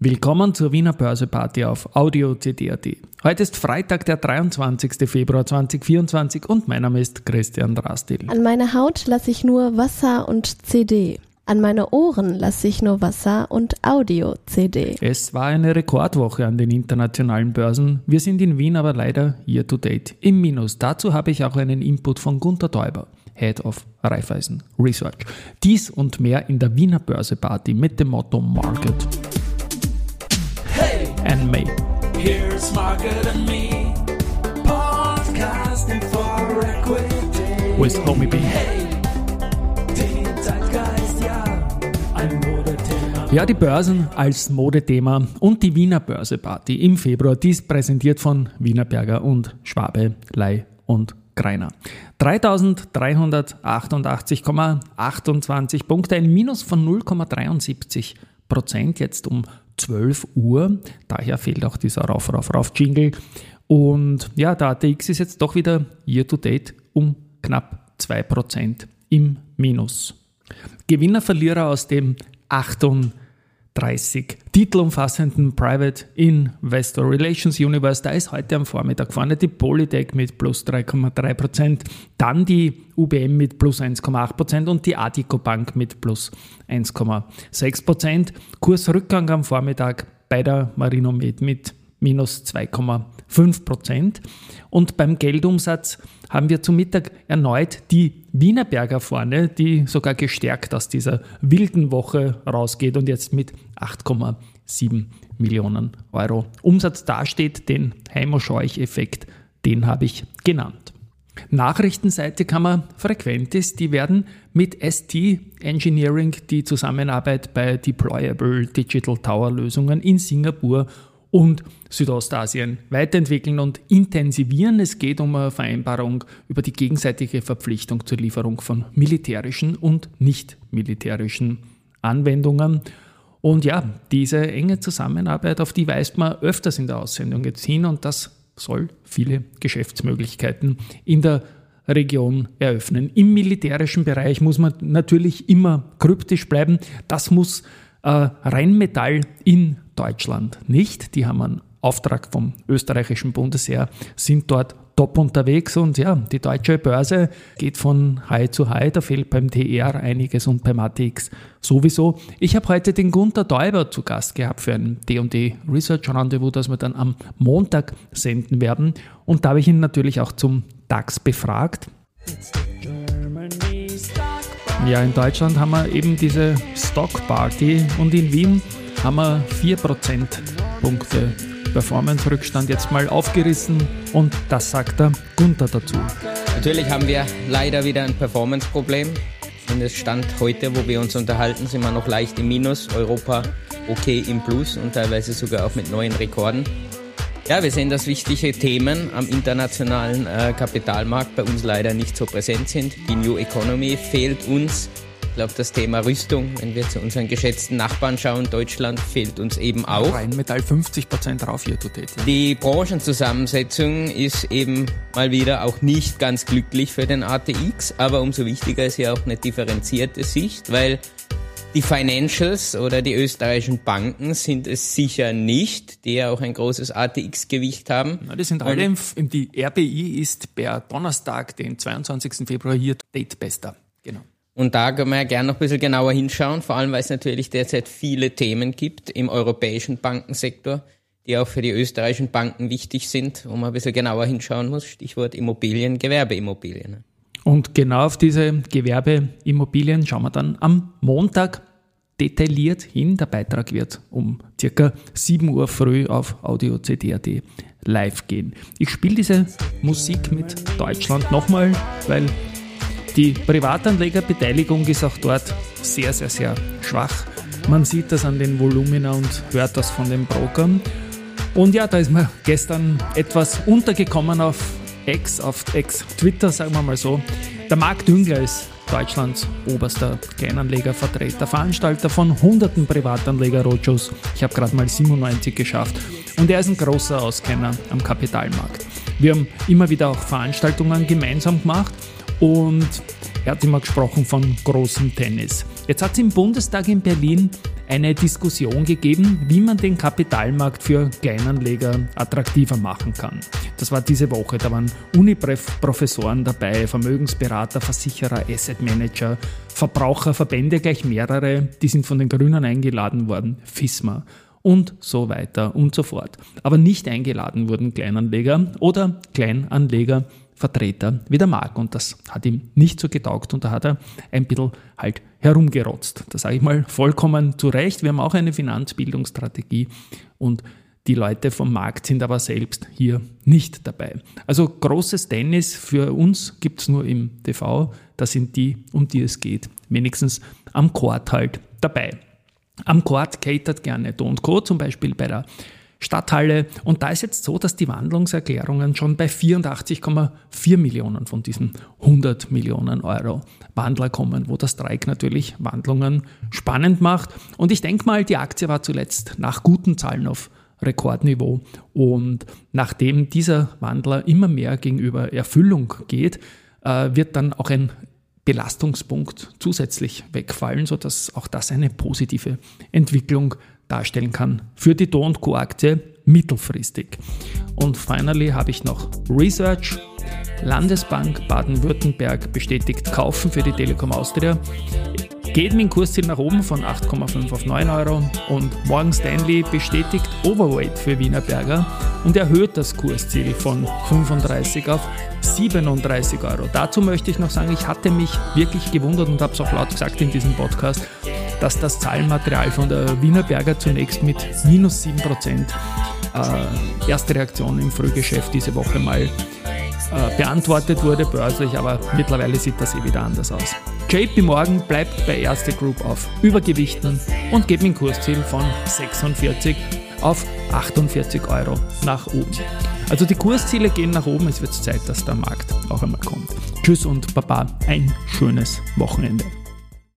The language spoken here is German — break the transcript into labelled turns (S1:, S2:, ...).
S1: Willkommen zur Wiener Börseparty auf Audio CD.at. Heute ist Freitag, der 23. Februar 2024 und mein Name ist Christian Drastil.
S2: An meine Haut lasse ich nur Wasser und CD. An meine Ohren lasse ich nur Wasser und Audio-CD.
S1: Es war eine Rekordwoche an den internationalen Börsen. Wir sind in Wien aber leider year to date im Minus. Dazu habe ich auch einen Input von Gunter Täuber. Head of Raiffeisen Research. Dies und mehr in der Wiener Börseparty mit dem Motto Market and me. Here's Market and Me, podcasting for equity. With Homie B. Hey, ja, die Börsen als Modethema und die Wiener Börseparty im Februar. Dies präsentiert von Wienerberger und Schwabe, Lei und Greiner. 3388,28 Punkte, ein Minus von 0,73 Prozent jetzt um 12 Uhr. Daher fehlt auch dieser Rauf, Rauf, Rauf Jingle. Und ja, der ATX ist jetzt doch wieder year to date um knapp 2% im Minus. Gewinner, Verlierer aus dem 38 titelumfassenden Private Investor Relations Universe. Da ist heute am Vormittag vorne die Polytech mit plus 3,3%, dann die UBM mit plus 1,8% und die Adico Bank mit plus 1,6%. Kursrückgang am Vormittag bei der Marinomed mit minus 2,5% Und beim Geldumsatz haben wir zum Mittag erneut die Wienerberger vorne, die sogar gestärkt aus dieser wilden Woche rausgeht und jetzt mit 8,7 Millionen Euro Umsatz dasteht. Den Heimo-Scheuch-Effekt, den habe ich genannt. Nachrichtenseite kann man frequent ist, die werden mit ST Engineering die Zusammenarbeit bei Deployable Digital Tower Lösungen in Singapur und Südostasien weiterentwickeln und intensivieren. Es geht um eine Vereinbarung über die gegenseitige Verpflichtung zur Lieferung von militärischen und nicht militärischen Anwendungen. Und ja, diese enge Zusammenarbeit, auf die weist man öfters in der Aussendung jetzt hin und das soll viele Geschäftsmöglichkeiten in der Region eröffnen. Im militärischen Bereich muss man natürlich immer kryptisch bleiben. Das muss äh, Rheinmetall in Deutschland nicht. Die haben einen Auftrag vom österreichischen Bundesheer, sind dort top unterwegs und ja, die deutsche Börse geht von High zu High, da fehlt beim TR einiges und beim ATX sowieso. Ich habe heute den Gunther Däuber zu Gast gehabt für ein D&D Research Rendezvous, das wir dann am Montag senden werden und da habe ich ihn natürlich auch zum DAX befragt. Ja, in Deutschland haben wir eben diese Stock Party und in Wien haben wir 4 Prozentpunkte Performance-Rückstand jetzt mal aufgerissen und das sagt der Gunther dazu.
S3: Natürlich haben wir leider wieder ein Performance-Problem. Und es stand heute, wo wir uns unterhalten, sind wir noch leicht im Minus. Europa okay im Plus und teilweise sogar auch mit neuen Rekorden. Ja, wir sehen, dass wichtige Themen am internationalen äh, Kapitalmarkt bei uns leider nicht so präsent sind. Die New Economy fehlt uns glaube, das Thema Rüstung, wenn wir zu unseren geschätzten Nachbarn schauen, Deutschland fehlt uns eben auch.
S1: Rheinmetall 50 Prozent drauf hier tut ja.
S3: Die Branchenzusammensetzung ist eben mal wieder auch nicht ganz glücklich für den ATX, aber umso wichtiger ist hier auch eine differenzierte Sicht, weil die Financials oder die österreichischen Banken sind es sicher nicht, die ja auch ein großes ATX-Gewicht haben.
S1: Na, die sind alle, im, die RBI ist per Donnerstag, den 22. Februar hier Date Bester. Genau.
S3: Und da können wir ja gerne noch ein bisschen genauer hinschauen, vor allem weil es natürlich derzeit viele Themen gibt im europäischen Bankensektor, die auch für die österreichischen Banken wichtig sind, wo man ein bisschen genauer hinschauen muss. Stichwort Immobilien, Gewerbeimmobilien.
S1: Und genau auf diese Gewerbeimmobilien schauen wir dann am Montag detailliert hin. Der Beitrag wird um circa 7 Uhr früh auf Audio CD.at live gehen. Ich spiele diese Musik mit Deutschland nochmal, weil die Privatanlegerbeteiligung ist auch dort sehr, sehr, sehr schwach. Man sieht das an den Volumina und hört das von den Brokern. Und ja, da ist mir gestern etwas untergekommen auf X, auf X, Twitter, sagen wir mal so. Der Marc Düngler ist Deutschlands oberster Kleinanlegervertreter, Veranstalter von hunderten Privatanleger-Roadshows. Ich habe gerade mal 97 geschafft. Und er ist ein großer Auskenner am Kapitalmarkt. Wir haben immer wieder auch Veranstaltungen gemeinsam gemacht und Er hat immer gesprochen von großem Tennis. Jetzt hat es im Bundestag in Berlin eine Diskussion gegeben, wie man den Kapitalmarkt für Kleinanleger attraktiver machen kann. Das war diese Woche. Da waren Uniprofessoren dabei, Vermögensberater, Versicherer, Asset Manager, Verbraucherverbände, gleich mehrere. Die sind von den Grünen eingeladen worden. FISMA und so weiter und so fort. Aber nicht eingeladen wurden Kleinanleger oder Kleinanleger Vertreter wie der Mark. Und das hat ihm nicht so getaugt und da hat er ein bisschen halt herumgerotzt. Das sage ich mal vollkommen zu Recht. Wir haben auch eine Finanzbildungsstrategie und die Leute vom Markt sind aber selbst hier nicht dabei. Also großes Tennis für uns gibt es nur im TV. Da sind die, um die es geht, wenigstens am Court halt dabei. Am Court catert gerne Do Co. zum Beispiel bei der Stadthalle. Und da ist jetzt so, dass die Wandlungserklärungen schon bei 84,4 Millionen von diesen 100 Millionen Euro Wandler kommen, wo der Streik natürlich Wandlungen spannend macht. Und ich denke mal, die Aktie war zuletzt nach guten Zahlen auf Rekordniveau. Und nachdem dieser Wandler immer mehr gegenüber Erfüllung geht, äh, wird dann auch ein Belastungspunkt zusätzlich wegfallen, sodass auch das eine positive Entwicklung darstellen kann für die Do Co. Aktie mittelfristig. Und finally habe ich noch Research. Landesbank Baden-Württemberg bestätigt Kaufen für die Telekom Austria. Geht mit dem Kursziel nach oben von 8,5 auf 9 Euro und Morgan Stanley bestätigt Overweight für Wienerberger und erhöht das Kursziel von 35 auf 37 Euro. Dazu möchte ich noch sagen, ich hatte mich wirklich gewundert und habe es auch laut gesagt in diesem Podcast, dass das Zahlenmaterial von der Wienerberger zunächst mit minus 7% äh, erste Reaktion im Frühgeschäft diese Woche mal äh, beantwortet wurde, börslich, aber mittlerweile sieht das eh wieder anders aus. JP Morgan bleibt bei Erste Group auf Übergewichten und geht mit dem Kursziel von 46 auf 48 Euro nach oben. Also die Kursziele gehen nach oben, es wird Zeit, dass der Markt auch einmal kommt. Tschüss und Baba, ein schönes Wochenende.